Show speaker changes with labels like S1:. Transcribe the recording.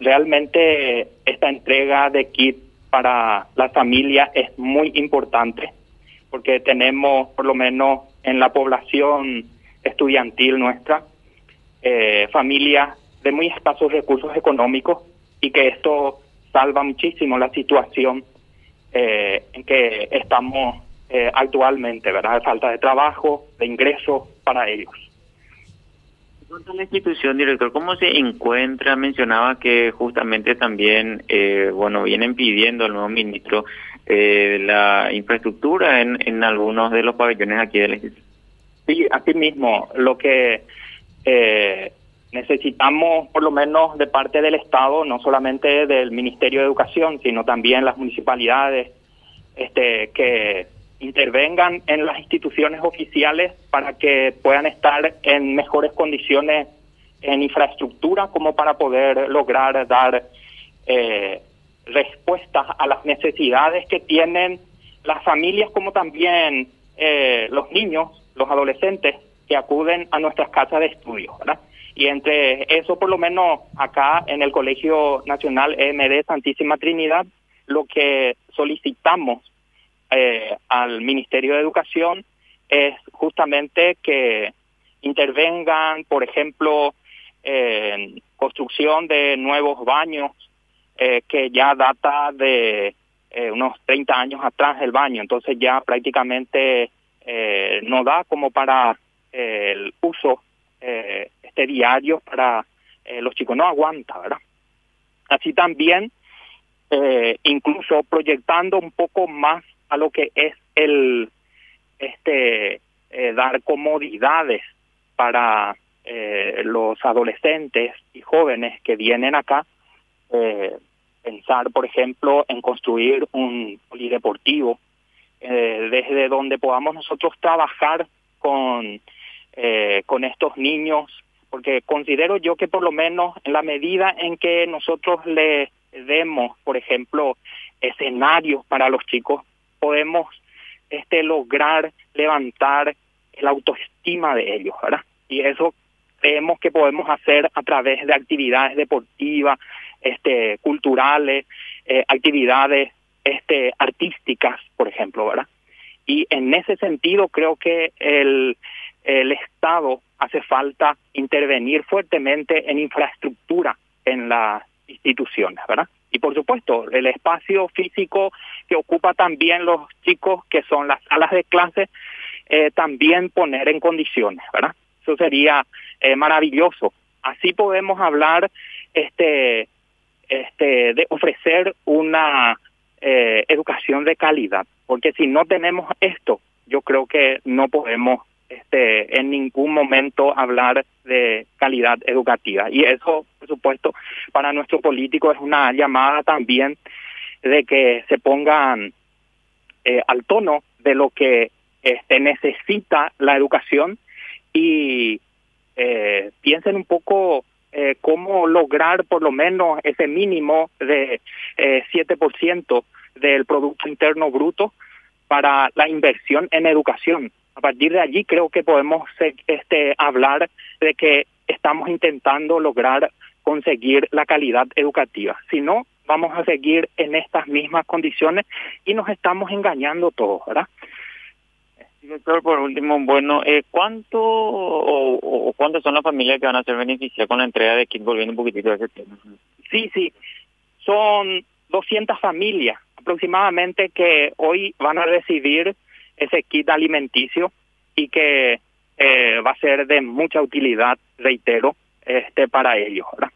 S1: realmente esta entrega de kit para la familia es muy importante porque tenemos por lo menos en la población estudiantil nuestra eh, familias de muy escasos recursos económicos y que esto salva muchísimo la situación eh, en que estamos eh, actualmente, ¿verdad? Falta de trabajo, de ingresos para ellos.
S2: La institución, director, ¿cómo se encuentra? Mencionaba que justamente también, eh, bueno, vienen pidiendo al nuevo ministro eh, la infraestructura en, en algunos de los pabellones aquí del instituto.
S1: Sí, así mismo, lo que eh, necesitamos, por lo menos de parte del Estado, no solamente del Ministerio de Educación, sino también las municipalidades, este, que intervengan en las instituciones oficiales para que puedan estar en mejores condiciones en infraestructura como para poder lograr dar eh, respuestas a las necesidades que tienen las familias como también eh, los niños, los adolescentes que acuden a nuestras casas de estudio, ¿verdad? Y entre eso, por lo menos acá en el Colegio Nacional EMD Santísima Trinidad, lo que solicitamos eh, al Ministerio de Educación es justamente que intervengan, por ejemplo, en construcción de nuevos baños, eh, que ya data de eh, unos 30 años atrás el baño, entonces ya prácticamente eh, no da como para el uso este diario para los chicos, no aguanta, ¿verdad? Así también, incluso proyectando un poco más a lo que es el este eh, dar comodidades para eh, los adolescentes y jóvenes que vienen acá eh, pensar por ejemplo en construir un polideportivo eh, desde donde podamos nosotros trabajar con eh, con estos niños porque considero yo que por lo menos en la medida en que nosotros le demos por ejemplo escenarios para los chicos podemos este lograr levantar la autoestima de ellos, ¿verdad? Y eso creemos que podemos hacer a través de actividades deportivas, este culturales, eh, actividades este artísticas, por ejemplo, ¿verdad? Y en ese sentido creo que el el Estado hace falta intervenir fuertemente en infraestructura en las instituciones, ¿verdad? Y por supuesto, el espacio físico que ocupa también los chicos, que son las salas de clase, eh, también poner en condiciones, ¿verdad? Eso sería eh, maravilloso. Así podemos hablar este, este, de ofrecer una eh, educación de calidad, porque si no tenemos esto, yo creo que no podemos este, en ningún momento hablar de calidad educativa. Y eso, por supuesto, para nuestro político es una llamada también de que se pongan eh, al tono de lo que este, necesita la educación y eh, piensen un poco eh, cómo lograr por lo menos ese mínimo de eh, 7% del Producto Interno Bruto para la inversión en educación. A partir de allí creo que podemos este, hablar de que estamos intentando lograr conseguir la calidad educativa. Si no, vamos a seguir en estas mismas condiciones y nos estamos engañando todos, ¿verdad?
S2: Director, por último, bueno, eh, ¿cuánto o, o, cuántas son las familias que van a ser beneficiadas con la entrega de kit? Volviendo un poquitito a ese tema.
S1: Sí, sí, son 200 familias aproximadamente que hoy van a recibir ese kit alimenticio y que eh, va a ser de mucha utilidad, reitero, este para ellos, ¿verdad?